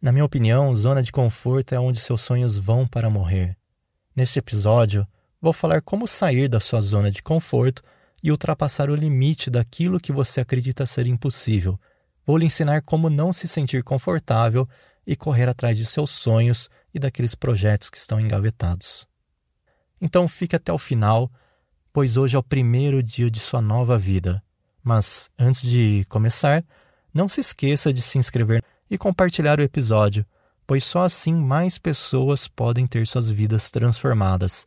Na minha opinião, zona de conforto é onde seus sonhos vão para morrer. Neste episódio, vou falar como sair da sua zona de conforto e ultrapassar o limite daquilo que você acredita ser impossível. Vou lhe ensinar como não se sentir confortável e correr atrás de seus sonhos e daqueles projetos que estão engavetados. Então fique até o final, pois hoje é o primeiro dia de sua nova vida. Mas antes de começar, não se esqueça de se inscrever e compartilhar o episódio, pois só assim mais pessoas podem ter suas vidas transformadas.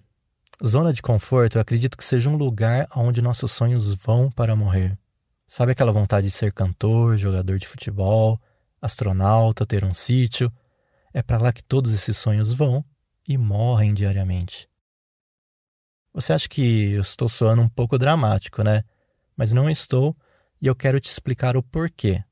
Zona de conforto, eu acredito que seja um lugar onde nossos sonhos vão para morrer. Sabe aquela vontade de ser cantor, jogador de futebol, astronauta, ter um sítio? É para lá que todos esses sonhos vão e morrem diariamente. Você acha que eu estou soando um pouco dramático, né? Mas não estou e eu quero te explicar o porquê.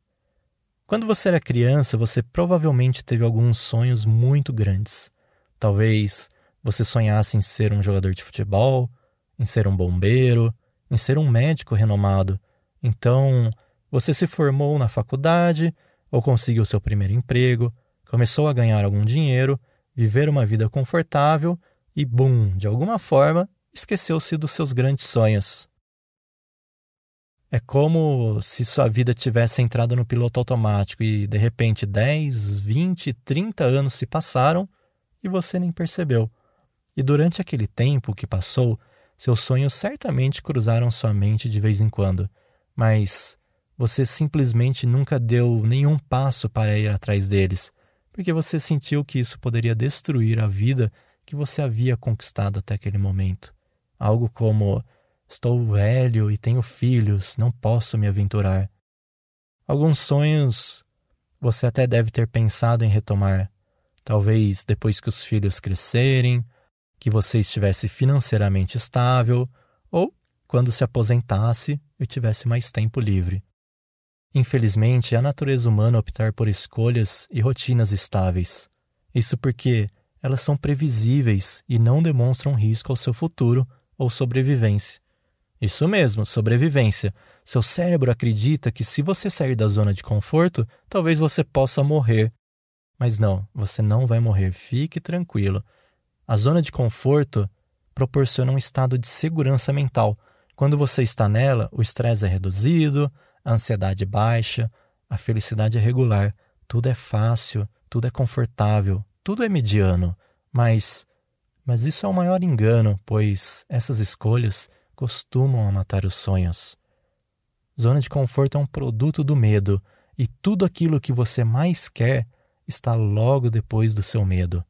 Quando você era criança, você provavelmente teve alguns sonhos muito grandes. Talvez você sonhasse em ser um jogador de futebol, em ser um bombeiro, em ser um médico renomado. Então, você se formou na faculdade ou conseguiu seu primeiro emprego, começou a ganhar algum dinheiro, viver uma vida confortável e, bum, de alguma forma, esqueceu-se dos seus grandes sonhos. É como se sua vida tivesse entrado no piloto automático e, de repente, 10, 20, 30 anos se passaram e você nem percebeu. E durante aquele tempo que passou, seus sonhos certamente cruzaram sua mente de vez em quando, mas você simplesmente nunca deu nenhum passo para ir atrás deles, porque você sentiu que isso poderia destruir a vida que você havia conquistado até aquele momento. Algo como: estou velho e tenho filhos, não posso me aventurar. Alguns sonhos você até deve ter pensado em retomar, talvez depois que os filhos crescerem que você estivesse financeiramente estável ou quando se aposentasse e tivesse mais tempo livre. Infelizmente, é a natureza humana optar por escolhas e rotinas estáveis. Isso porque elas são previsíveis e não demonstram risco ao seu futuro ou sobrevivência. Isso mesmo, sobrevivência. Seu cérebro acredita que se você sair da zona de conforto, talvez você possa morrer. Mas não, você não vai morrer, fique tranquilo. A zona de conforto proporciona um estado de segurança mental. Quando você está nela, o estresse é reduzido, a ansiedade baixa, a felicidade é regular, tudo é fácil, tudo é confortável, tudo é mediano. Mas mas isso é o maior engano, pois essas escolhas costumam matar os sonhos. Zona de conforto é um produto do medo, e tudo aquilo que você mais quer está logo depois do seu medo.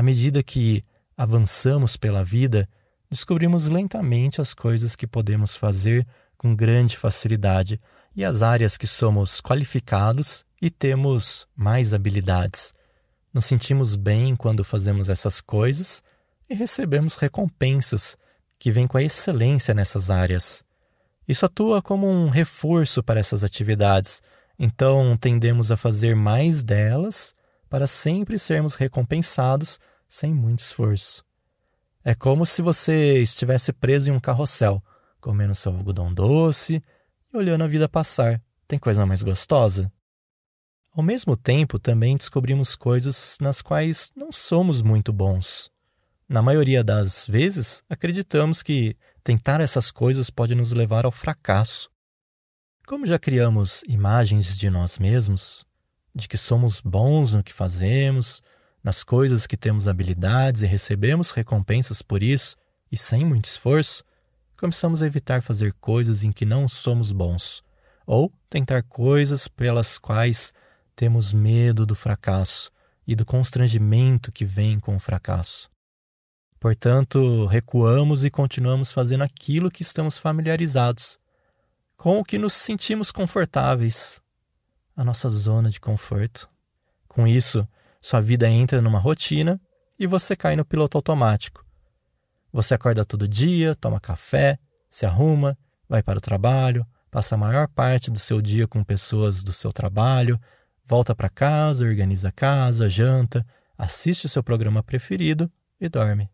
À medida que avançamos pela vida, descobrimos lentamente as coisas que podemos fazer com grande facilidade e as áreas que somos qualificados e temos mais habilidades. Nos sentimos bem quando fazemos essas coisas e recebemos recompensas que vêm com a excelência nessas áreas. Isso atua como um reforço para essas atividades, então tendemos a fazer mais delas para sempre sermos recompensados sem muito esforço. É como se você estivesse preso em um carrossel, comendo seu algodão doce e olhando a vida passar. Tem coisa mais gostosa? Ao mesmo tempo, também descobrimos coisas nas quais não somos muito bons. Na maioria das vezes, acreditamos que tentar essas coisas pode nos levar ao fracasso. Como já criamos imagens de nós mesmos, de que somos bons no que fazemos, nas coisas que temos habilidades e recebemos recompensas por isso, e sem muito esforço, começamos a evitar fazer coisas em que não somos bons, ou tentar coisas pelas quais temos medo do fracasso e do constrangimento que vem com o fracasso. Portanto, recuamos e continuamos fazendo aquilo que estamos familiarizados, com o que nos sentimos confortáveis, a nossa zona de conforto. Com isso, sua vida entra numa rotina e você cai no piloto automático. Você acorda todo dia, toma café, se arruma, vai para o trabalho, passa a maior parte do seu dia com pessoas do seu trabalho, volta para casa, organiza a casa, janta, assiste o seu programa preferido e dorme.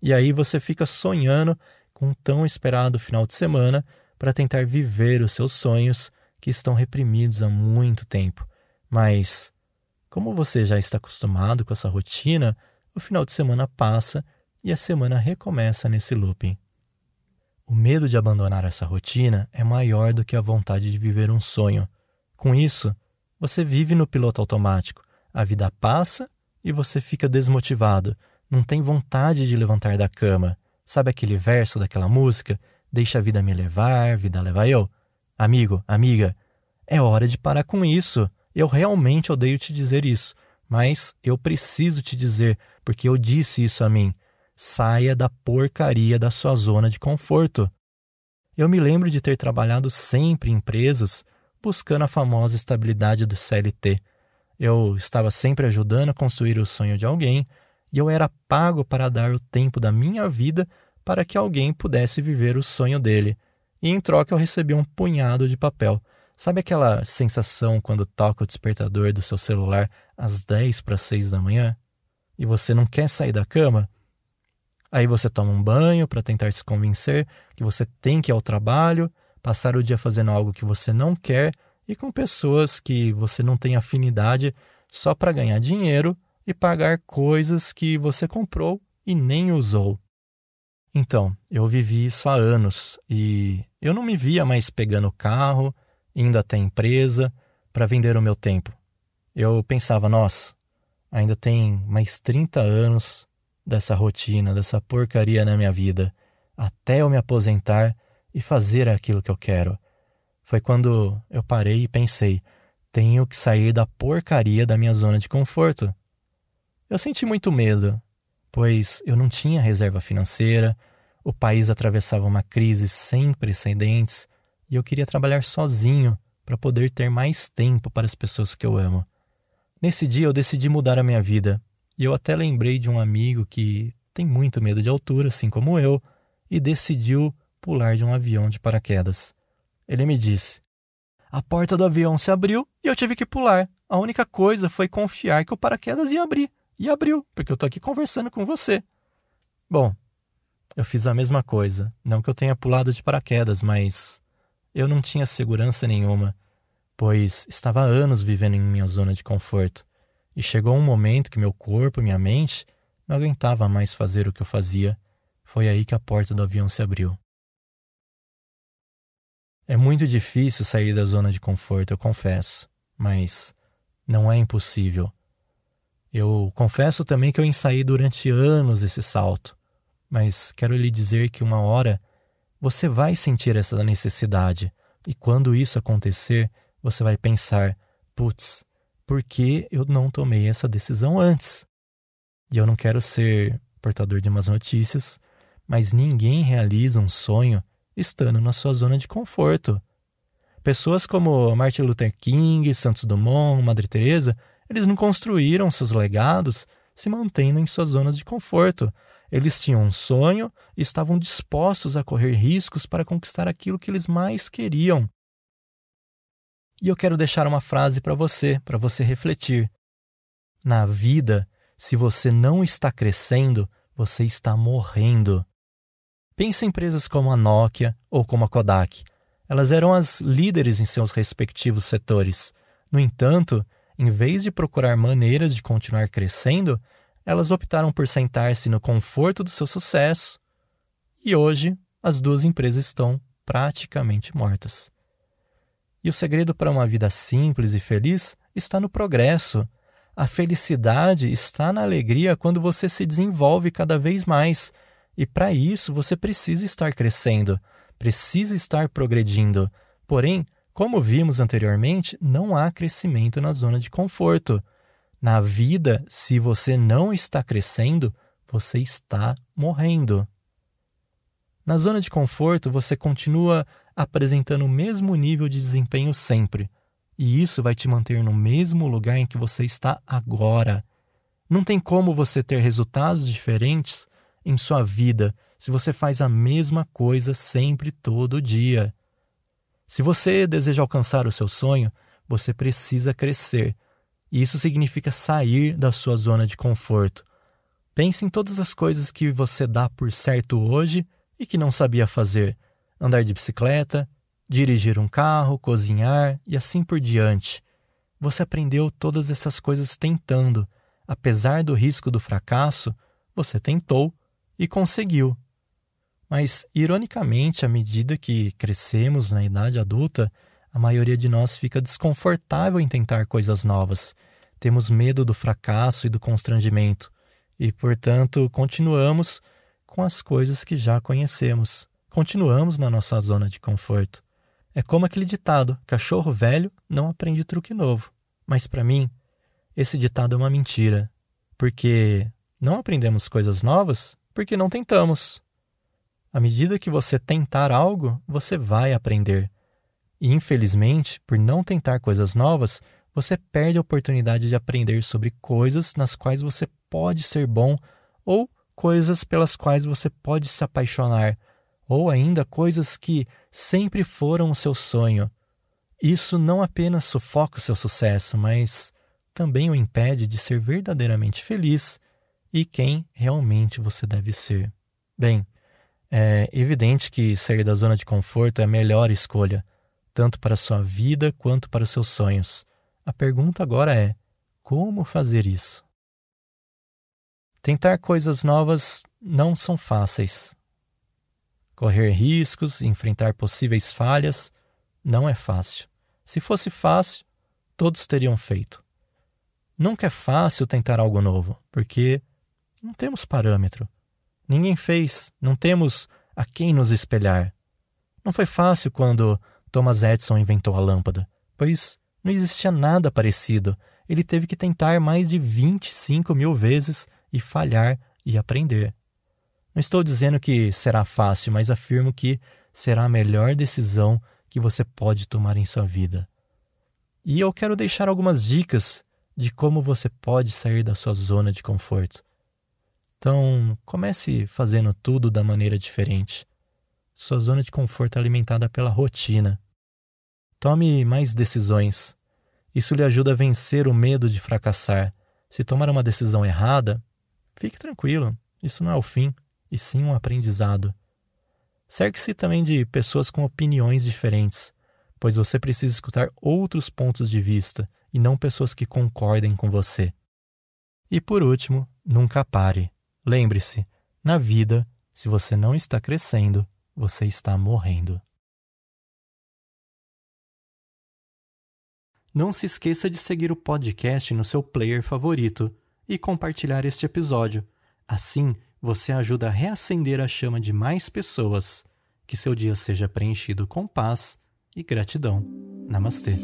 E aí você fica sonhando com um tão esperado final de semana para tentar viver os seus sonhos que estão reprimidos há muito tempo. Mas, como você já está acostumado com essa rotina, o final de semana passa e a semana recomeça nesse looping. O medo de abandonar essa rotina é maior do que a vontade de viver um sonho. Com isso, você vive no piloto automático. A vida passa e você fica desmotivado, não tem vontade de levantar da cama. Sabe aquele verso daquela música? Deixa a vida me levar, vida leva eu. Amigo, amiga, é hora de parar com isso. Eu realmente odeio te dizer isso, mas eu preciso te dizer, porque eu disse isso a mim. Saia da porcaria da sua zona de conforto. Eu me lembro de ter trabalhado sempre em empresas buscando a famosa estabilidade do CLT. Eu estava sempre ajudando a construir o sonho de alguém, e eu era pago para dar o tempo da minha vida para que alguém pudesse viver o sonho dele. E em troca eu recebia um punhado de papel. Sabe aquela sensação quando toca o despertador do seu celular às 10 para 6 da manhã e você não quer sair da cama? Aí você toma um banho para tentar se convencer que você tem que ir ao trabalho, passar o dia fazendo algo que você não quer e com pessoas que você não tem afinidade só para ganhar dinheiro e pagar coisas que você comprou e nem usou. Então, eu vivi isso há anos e eu não me via mais pegando carro, indo até a empresa para vender o meu tempo. Eu pensava, nossa, ainda tem mais 30 anos dessa rotina, dessa porcaria na minha vida, até eu me aposentar e fazer aquilo que eu quero. Foi quando eu parei e pensei: tenho que sair da porcaria da minha zona de conforto. Eu senti muito medo, pois eu não tinha reserva financeira, o país atravessava uma crise sem precedentes e eu queria trabalhar sozinho para poder ter mais tempo para as pessoas que eu amo. Nesse dia eu decidi mudar a minha vida e eu até lembrei de um amigo que tem muito medo de altura, assim como eu, e decidiu pular de um avião de paraquedas. Ele me disse: A porta do avião se abriu e eu tive que pular. A única coisa foi confiar que o paraquedas ia abrir e abriu, porque eu tô aqui conversando com você. Bom, eu fiz a mesma coisa. Não que eu tenha pulado de paraquedas, mas eu não tinha segurança nenhuma, pois estava há anos vivendo em minha zona de conforto. E chegou um momento que meu corpo e minha mente não aguentava mais fazer o que eu fazia. Foi aí que a porta do avião se abriu. É muito difícil sair da zona de conforto, eu confesso, mas não é impossível. Eu confesso também que eu ensaiei durante anos esse salto, mas quero lhe dizer que uma hora você vai sentir essa necessidade, e quando isso acontecer, você vai pensar: putz, por que eu não tomei essa decisão antes? E eu não quero ser portador de umas notícias, mas ninguém realiza um sonho estando na sua zona de conforto. Pessoas como Martin Luther King, Santos Dumont, Madre Teresa eles não construíram seus legados se mantendo em suas zonas de conforto. Eles tinham um sonho e estavam dispostos a correr riscos para conquistar aquilo que eles mais queriam. E eu quero deixar uma frase para você, para você refletir. Na vida, se você não está crescendo, você está morrendo. Pense em empresas como a Nokia ou como a Kodak. Elas eram as líderes em seus respectivos setores. No entanto, em vez de procurar maneiras de continuar crescendo, elas optaram por sentar-se no conforto do seu sucesso. E hoje, as duas empresas estão praticamente mortas. E o segredo para uma vida simples e feliz está no progresso. A felicidade está na alegria quando você se desenvolve cada vez mais. E para isso você precisa estar crescendo, precisa estar progredindo. Porém, como vimos anteriormente, não há crescimento na zona de conforto. Na vida, se você não está crescendo, você está morrendo. Na zona de conforto, você continua apresentando o mesmo nível de desempenho sempre, e isso vai te manter no mesmo lugar em que você está agora. Não tem como você ter resultados diferentes em sua vida se você faz a mesma coisa sempre, todo dia. Se você deseja alcançar o seu sonho, você precisa crescer. E isso significa sair da sua zona de conforto. Pense em todas as coisas que você dá por certo hoje e que não sabia fazer: andar de bicicleta, dirigir um carro, cozinhar e assim por diante. Você aprendeu todas essas coisas tentando. Apesar do risco do fracasso, você tentou e conseguiu. Mas, ironicamente, à medida que crescemos na idade adulta, a maioria de nós fica desconfortável em tentar coisas novas. Temos medo do fracasso e do constrangimento, e, portanto, continuamos com as coisas que já conhecemos. Continuamos na nossa zona de conforto. É como aquele ditado: cachorro velho não aprende truque novo. Mas para mim, esse ditado é uma mentira, porque não aprendemos coisas novas porque não tentamos. À medida que você tentar algo, você vai aprender. E infelizmente, por não tentar coisas novas, você perde a oportunidade de aprender sobre coisas nas quais você pode ser bom ou coisas pelas quais você pode se apaixonar, ou ainda coisas que sempre foram o seu sonho. Isso não apenas sufoca o seu sucesso, mas também o impede de ser verdadeiramente feliz e quem realmente você deve ser. Bem, é evidente que sair da zona de conforto é a melhor escolha, tanto para sua vida quanto para os seus sonhos. A pergunta agora é: como fazer isso? Tentar coisas novas não são fáceis. Correr riscos, enfrentar possíveis falhas, não é fácil. Se fosse fácil, todos teriam feito. Nunca é fácil tentar algo novo, porque não temos parâmetro. Ninguém fez, não temos a quem nos espelhar. Não foi fácil quando Thomas Edison inventou a lâmpada, pois não existia nada parecido. Ele teve que tentar mais de 25 mil vezes e falhar e aprender. Não estou dizendo que será fácil, mas afirmo que será a melhor decisão que você pode tomar em sua vida. E eu quero deixar algumas dicas de como você pode sair da sua zona de conforto. Então, comece fazendo tudo da maneira diferente. Sua zona de conforto é alimentada pela rotina. Tome mais decisões. Isso lhe ajuda a vencer o medo de fracassar. Se tomar uma decisão errada, fique tranquilo, isso não é o fim, e sim um aprendizado. Cerque-se também de pessoas com opiniões diferentes, pois você precisa escutar outros pontos de vista e não pessoas que concordem com você. E por último, nunca pare. Lembre-se, na vida, se você não está crescendo, você está morrendo. Não se esqueça de seguir o podcast no seu player favorito e compartilhar este episódio. Assim, você ajuda a reacender a chama de mais pessoas. Que seu dia seja preenchido com paz e gratidão. Namastê.